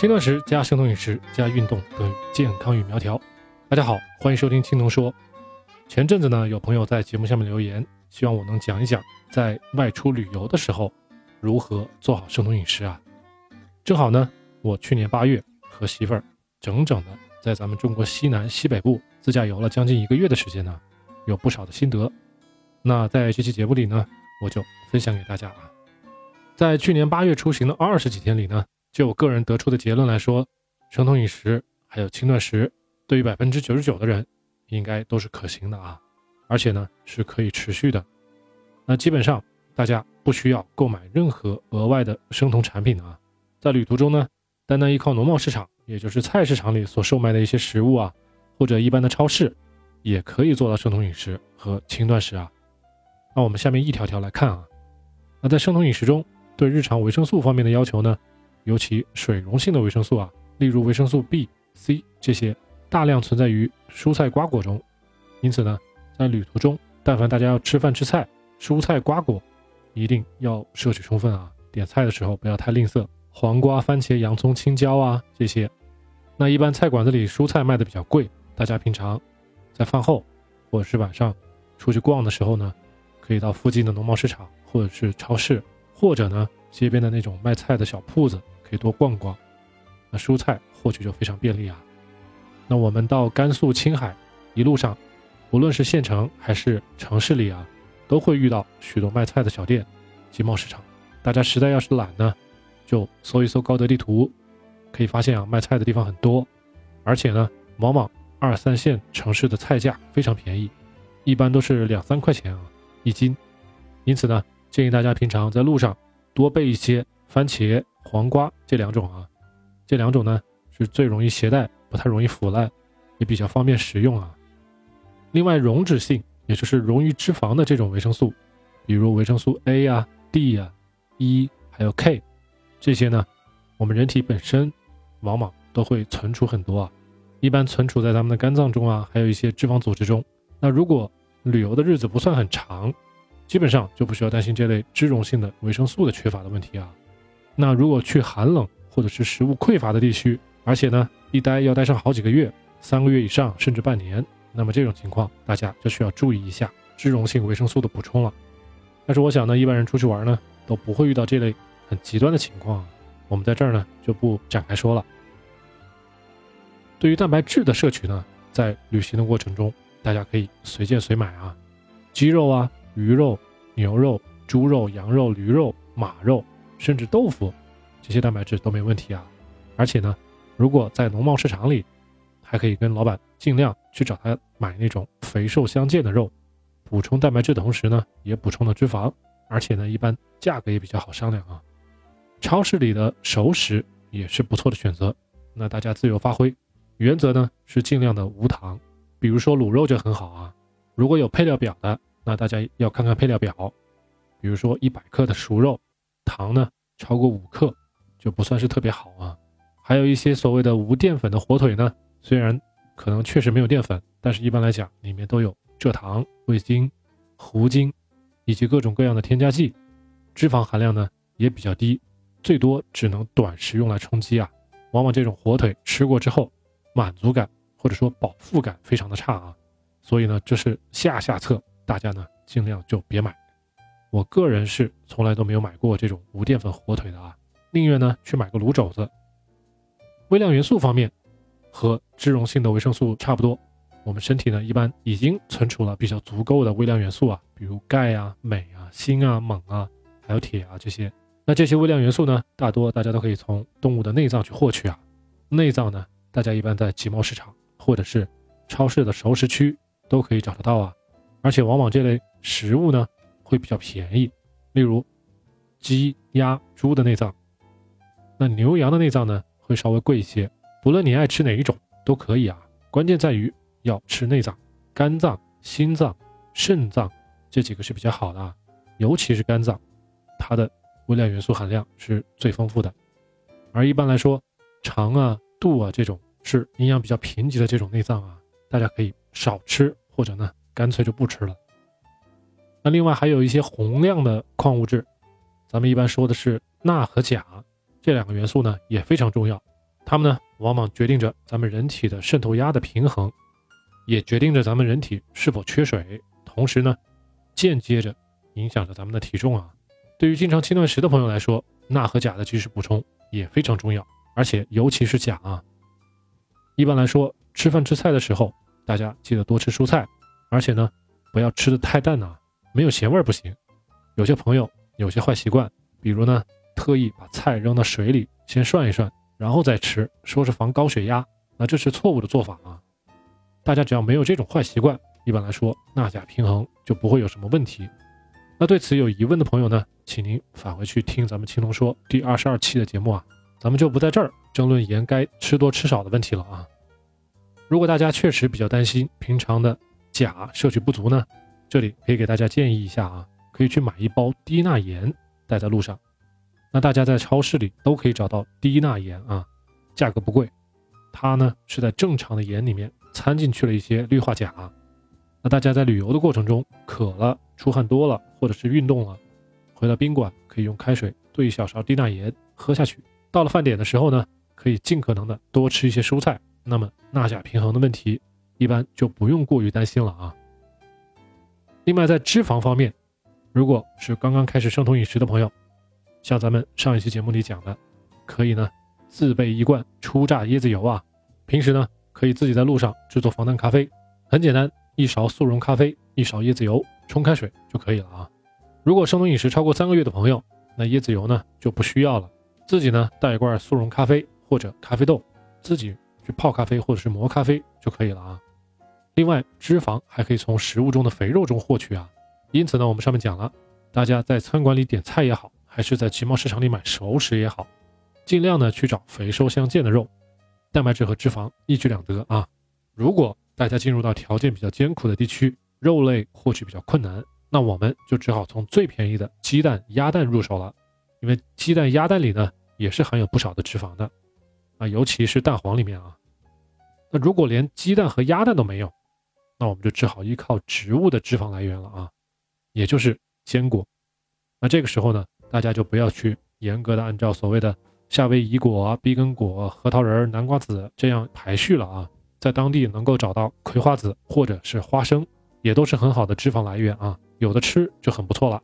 轻断食加生酮饮食加运动等于健康与苗条。大家好，欢迎收听青农说。前阵子呢，有朋友在节目下面留言，希望我能讲一讲在外出旅游的时候如何做好生酮饮食啊。正好呢，我去年八月和媳妇儿整整的在咱们中国西南西北部自驾游了将近一个月的时间呢，有不少的心得。那在这期节目里呢，我就分享给大家啊。在去年八月出行的二十几天里呢。就我个人得出的结论来说，生酮饮食还有轻断食，对于百分之九十九的人，应该都是可行的啊，而且呢是可以持续的。那基本上大家不需要购买任何额外的生酮产品啊，在旅途中呢，单单依靠农贸市场，也就是菜市场里所售卖的一些食物啊，或者一般的超市，也可以做到生酮饮食和轻断食啊。那我们下面一条条来看啊，那在生酮饮食中，对日常维生素方面的要求呢？尤其水溶性的维生素啊，例如维生素 B、C 这些，大量存在于蔬菜瓜果中。因此呢，在旅途中，但凡大家要吃饭吃菜，蔬菜瓜果一定要摄取充分啊。点菜的时候不要太吝啬，黄瓜、番茄、洋葱、青椒啊这些。那一般菜馆子里蔬菜卖的比较贵，大家平常在饭后或者是晚上出去逛的时候呢，可以到附近的农贸市场或者是超市，或者呢街边的那种卖菜的小铺子。可以多逛逛，那蔬菜获取就非常便利啊。那我们到甘肃青海一路上，无论是县城还是城市里啊，都会遇到许多卖菜的小店、集贸市场。大家实在要是懒呢，就搜一搜高德地图，可以发现啊，卖菜的地方很多，而且呢，往往二三线城市的菜价非常便宜，一般都是两三块钱啊一斤。因此呢，建议大家平常在路上多备一些番茄。黄瓜这两种啊，这两种呢是最容易携带，不太容易腐烂，也比较方便食用啊。另外，溶脂性，也就是溶于脂肪的这种维生素，比如维生素 A 啊、D 啊、E 还有 K，这些呢，我们人体本身往往都会存储很多啊，一般存储在咱们的肝脏中啊，还有一些脂肪组织中。那如果旅游的日子不算很长，基本上就不需要担心这类脂溶性的维生素的缺乏的问题啊。那如果去寒冷或者是食物匮乏的地区，而且呢一待要待上好几个月，三个月以上甚至半年，那么这种情况大家就需要注意一下脂溶性维生素的补充了。但是我想呢，一般人出去玩呢都不会遇到这类很极端的情况，我们在这儿呢就不展开说了。对于蛋白质的摄取呢，在旅行的过程中，大家可以随见随买啊，鸡肉啊、鱼肉、牛肉、猪肉、羊肉、驴肉、马肉。甚至豆腐，这些蛋白质都没问题啊！而且呢，如果在农贸市场里，还可以跟老板尽量去找他买那种肥瘦相间的肉，补充蛋白质的同时呢，也补充了脂肪，而且呢，一般价格也比较好商量啊。超市里的熟食也是不错的选择，那大家自由发挥，原则呢是尽量的无糖，比如说卤肉就很好啊。如果有配料表的，那大家要看看配料表，比如说一百克的熟肉。糖呢超过五克就不算是特别好啊。还有一些所谓的无淀粉的火腿呢，虽然可能确实没有淀粉，但是一般来讲里面都有蔗糖、味精、糊精以及各种各样的添加剂，脂肪含量呢也比较低，最多只能短时用来充饥啊。往往这种火腿吃过之后，满足感或者说饱腹感非常的差啊。所以呢，这是下下策，大家呢尽量就别买。我个人是从来都没有买过这种无淀粉火腿的啊，宁愿呢去买个卤肘子。微量元素方面，和脂溶性的维生素差不多，我们身体呢一般已经存储了比较足够的微量元素啊，比如钙啊、镁啊、锌啊、锰啊，还有铁啊这些。那这些微量元素呢，大多大家都可以从动物的内脏去获取啊。内脏呢，大家一般在集贸市场或者是超市的熟食区都可以找得到啊，而且往往这类食物呢。会比较便宜，例如鸡、鸭、猪的内脏，那牛羊的内脏呢会稍微贵一些。不论你爱吃哪一种都可以啊，关键在于要吃内脏，肝脏、心脏、肾脏这几个是比较好的啊，尤其是肝脏，它的微量元素含量是最丰富的。而一般来说，肠啊、肚啊这种是营养比较贫瘠的这种内脏啊，大家可以少吃，或者呢干脆就不吃了。那另外还有一些宏量的矿物质，咱们一般说的是钠和钾这两个元素呢也非常重要。它们呢往往决定着咱们人体的渗透压的平衡，也决定着咱们人体是否缺水，同时呢，间接着影响着咱们的体重啊。对于经常轻断食的朋友来说，钠和钾的及时补充也非常重要，而且尤其是钾啊。一般来说，吃饭吃菜的时候，大家记得多吃蔬菜，而且呢，不要吃的太淡啊，没有咸味儿不行。有些朋友有些坏习惯，比如呢，特意把菜扔到水里先涮一涮，然后再吃，说是防高血压，那这是错误的做法啊。大家只要没有这种坏习惯，一般来说钠钾平衡就不会有什么问题。那对此有疑问的朋友呢，请您返回去听咱们青龙说第二十二期的节目啊，咱们就不在这儿争论盐该吃多吃少的问题了啊。如果大家确实比较担心平常的钾摄取不足呢，这里可以给大家建议一下啊，可以去买一包低钠盐带在路上。那大家在超市里都可以找到低钠盐啊，价格不贵，它呢是在正常的盐里面掺进去了一些氯化钾。那大家在旅游的过程中渴了、出汗多了，或者是运动了，回到宾馆可以用开水兑一小勺低钠盐喝下去。到了饭点的时候呢，可以尽可能的多吃一些蔬菜，那么钠钾平衡的问题一般就不用过于担心了啊。另外在脂肪方面，如果是刚刚开始生酮饮食的朋友，像咱们上一期节目里讲的，可以呢自备一罐初榨椰子油啊，平时呢可以自己在路上制作防弹咖啡，很简单。一勺速溶咖啡，一勺椰子油，冲开水就可以了啊。如果生酮饮食超过三个月的朋友，那椰子油呢就不需要了，自己呢带一罐速溶咖啡或者咖啡豆，自己去泡咖啡或者是磨咖啡就可以了啊。另外，脂肪还可以从食物中的肥肉中获取啊。因此呢，我们上面讲了，大家在餐馆里点菜也好，还是在集贸市场里买熟食也好，尽量呢去找肥瘦相间的肉，蛋白质和脂肪一举两得啊。如果大家进入到条件比较艰苦的地区，肉类获取比较困难，那我们就只好从最便宜的鸡蛋、鸭蛋入手了，因为鸡蛋、鸭蛋里呢也是含有不少的脂肪的，啊，尤其是蛋黄里面啊。那如果连鸡蛋和鸭蛋都没有，那我们就只好依靠植物的脂肪来源了啊，也就是坚果。那这个时候呢，大家就不要去严格的按照所谓的夏威夷果、碧根果、核桃仁、南瓜子这样排序了啊。在当地能够找到葵花籽或者是花生，也都是很好的脂肪来源啊，有的吃就很不错了。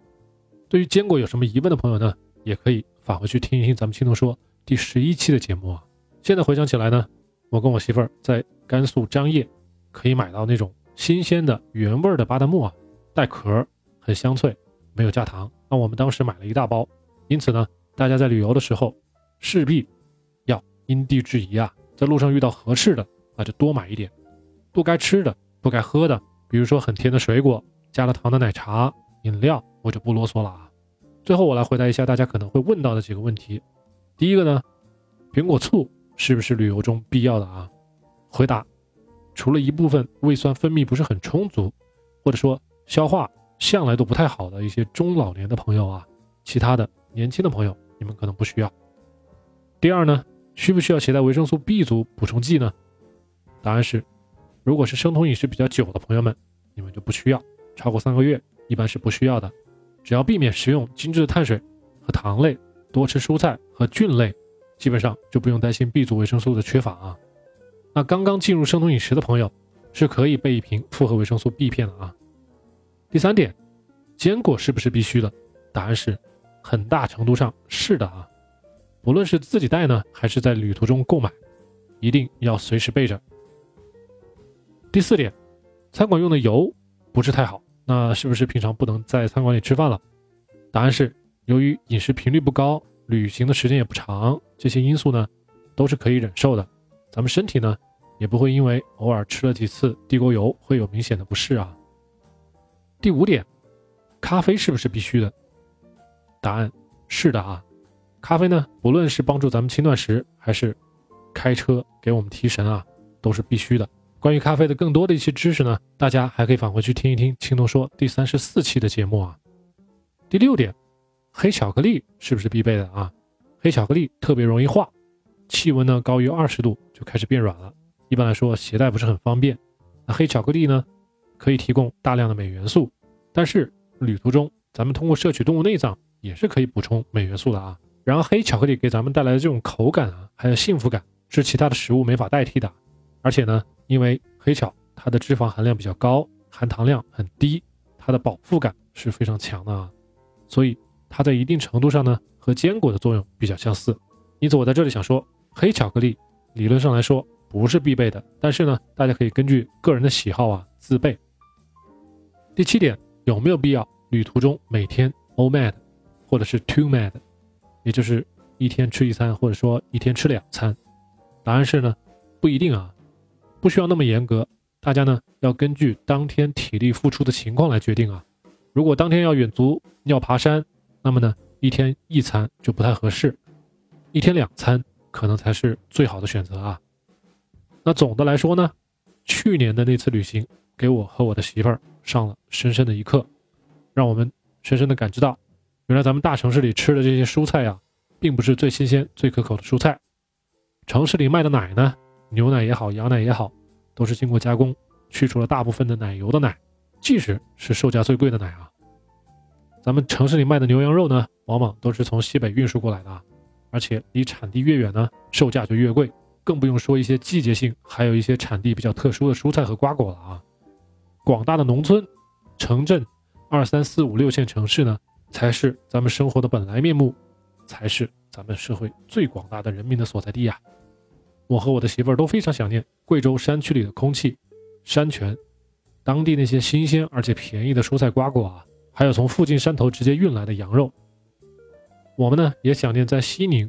对于坚果有什么疑问的朋友呢，也可以返回去听一听咱们青铜说第十一期的节目啊。现在回想起来呢，我跟我媳妇儿在甘肃张掖可以买到那种新鲜的原味的巴旦木啊，带壳，很香脆，没有加糖。那我们当时买了一大包，因此呢，大家在旅游的时候势必要因地制宜啊，在路上遇到合适的。那就多买一点，不该吃的、不该喝的，比如说很甜的水果、加了糖的奶茶、饮料，我就不啰嗦了啊。最后我来回答一下大家可能会问到的几个问题。第一个呢，苹果醋是不是旅游中必要的啊？回答：除了一部分胃酸分泌不是很充足，或者说消化向来都不太好的一些中老年的朋友啊，其他的年轻的朋友你们可能不需要。第二呢，需不需要携带维生素 B 族补充剂呢？答案是，如果是生酮饮食比较久的朋友们，你们就不需要，超过三个月一般是不需要的。只要避免食用精致的碳水和糖类，多吃蔬菜和菌类，基本上就不用担心 B 族维生素的缺乏啊。那刚刚进入生酮饮食的朋友，是可以备一瓶复合维生素 B 片的啊。第三点，坚果是不是必须的？答案是，很大程度上是的啊。不论是自己带呢，还是在旅途中购买，一定要随时备着。第四点，餐馆用的油不是太好，那是不是平常不能在餐馆里吃饭了？答案是，由于饮食频率不高，旅行的时间也不长，这些因素呢，都是可以忍受的。咱们身体呢，也不会因为偶尔吃了几次地沟油会有明显的不适啊。第五点，咖啡是不是必须的？答案是的啊，咖啡呢，不论是帮助咱们轻断食，还是开车给我们提神啊，都是必须的。关于咖啡的更多的一些知识呢，大家还可以返回去听一听青铜说第三十四期的节目啊。第六点，黑巧克力是不是必备的啊？黑巧克力特别容易化，气温呢高于二十度就开始变软了，一般来说携带不是很方便。那黑巧克力呢，可以提供大量的镁元素，但是旅途中咱们通过摄取动物内脏也是可以补充镁元素的啊。然后黑巧克力给咱们带来的这种口感啊，还有幸福感，是其他的食物没法代替的。而且呢，因为黑巧它的脂肪含量比较高，含糖量很低，它的饱腹感是非常强的啊，所以它在一定程度上呢和坚果的作用比较相似。因此我在这里想说，黑巧克力理论上来说不是必备的，但是呢，大家可以根据个人的喜好啊自备。第七点，有没有必要旅途中每天 OMAD，或者是 TwoMAD，也就是一天吃一餐，或者说一天吃两餐？答案是呢，不一定啊，不需要那么严格。大家呢要根据当天体力付出的情况来决定啊。如果当天要远足要爬山，那么呢一天一餐就不太合适，一天两餐可能才是最好的选择啊。那总的来说呢，去年的那次旅行给我和我的媳妇儿。上了深深的一课，让我们深深的感知到，原来咱们大城市里吃的这些蔬菜呀，并不是最新鲜、最可口的蔬菜。城市里卖的奶呢，牛奶也好，羊奶也好，都是经过加工，去除了大部分的奶油的奶，即使是售价最贵的奶啊。咱们城市里卖的牛羊肉呢，往往都是从西北运输过来的，而且离产地越远呢，售价就越贵，更不用说一些季节性，还有一些产地比较特殊的蔬菜和瓜果了啊。广大的农村、城镇、二三四五六线城市呢，才是咱们生活的本来面目，才是咱们社会最广大的人民的所在地呀。我和我的媳妇儿都非常想念贵州山区里的空气、山泉，当地那些新鲜而且便宜的蔬菜瓜果啊，还有从附近山头直接运来的羊肉。我们呢也想念在西宁，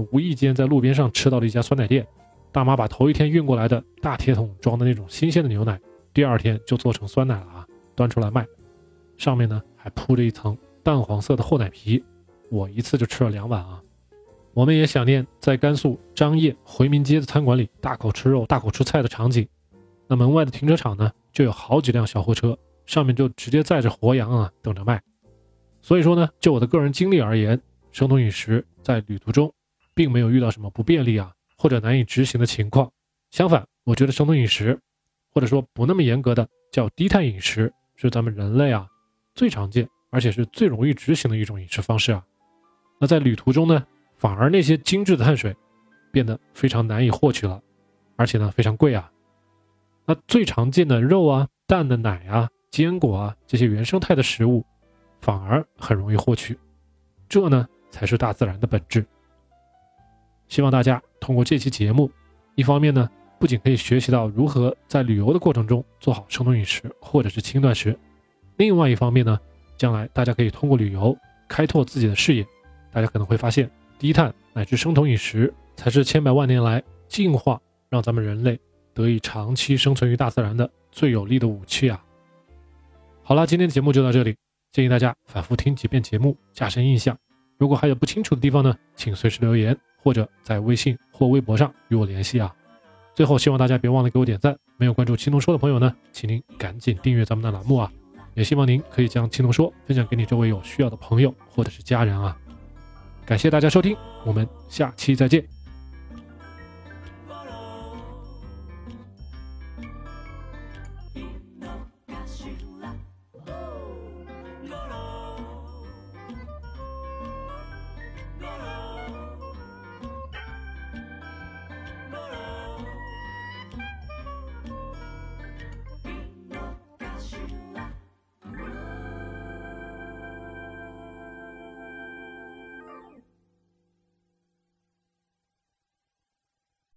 无意间在路边上吃到了一家酸奶店，大妈把头一天运过来的大铁桶装的那种新鲜的牛奶。第二天就做成酸奶了啊，端出来卖，上面呢还铺着一层淡黄色的厚奶皮，我一次就吃了两碗啊。我们也想念在甘肃张掖回民街的餐馆里大口吃肉、大口吃菜的场景。那门外的停车场呢，就有好几辆小货车，上面就直接载着活羊啊，等着卖。所以说呢，就我的个人经历而言，生酮饮食在旅途中并没有遇到什么不便利啊或者难以执行的情况。相反，我觉得生酮饮食。或者说不那么严格的叫低碳饮食，是咱们人类啊最常见而且是最容易执行的一种饮食方式啊。那在旅途中呢，反而那些精致的碳水变得非常难以获取了，而且呢非常贵啊。那最常见的肉啊、蛋的奶啊、坚果啊这些原生态的食物，反而很容易获取，这呢才是大自然的本质。希望大家通过这期节目，一方面呢。不仅可以学习到如何在旅游的过程中做好生酮饮食或者是轻断食，另外一方面呢，将来大家可以通过旅游开拓自己的视野，大家可能会发现低碳乃至生酮饮食才是千百万年来进化让咱们人类得以长期生存于大自然的最有力的武器啊！好了，今天的节目就到这里，建议大家反复听几遍节目，加深印象。如果还有不清楚的地方呢，请随时留言或者在微信或微博上与我联系啊。最后，希望大家别忘了给我点赞。没有关注“青龙说”的朋友呢，请您赶紧订阅咱们的栏目啊！也希望您可以将“青龙说”分享给你周围有需要的朋友或者是家人啊！感谢大家收听，我们下期再见。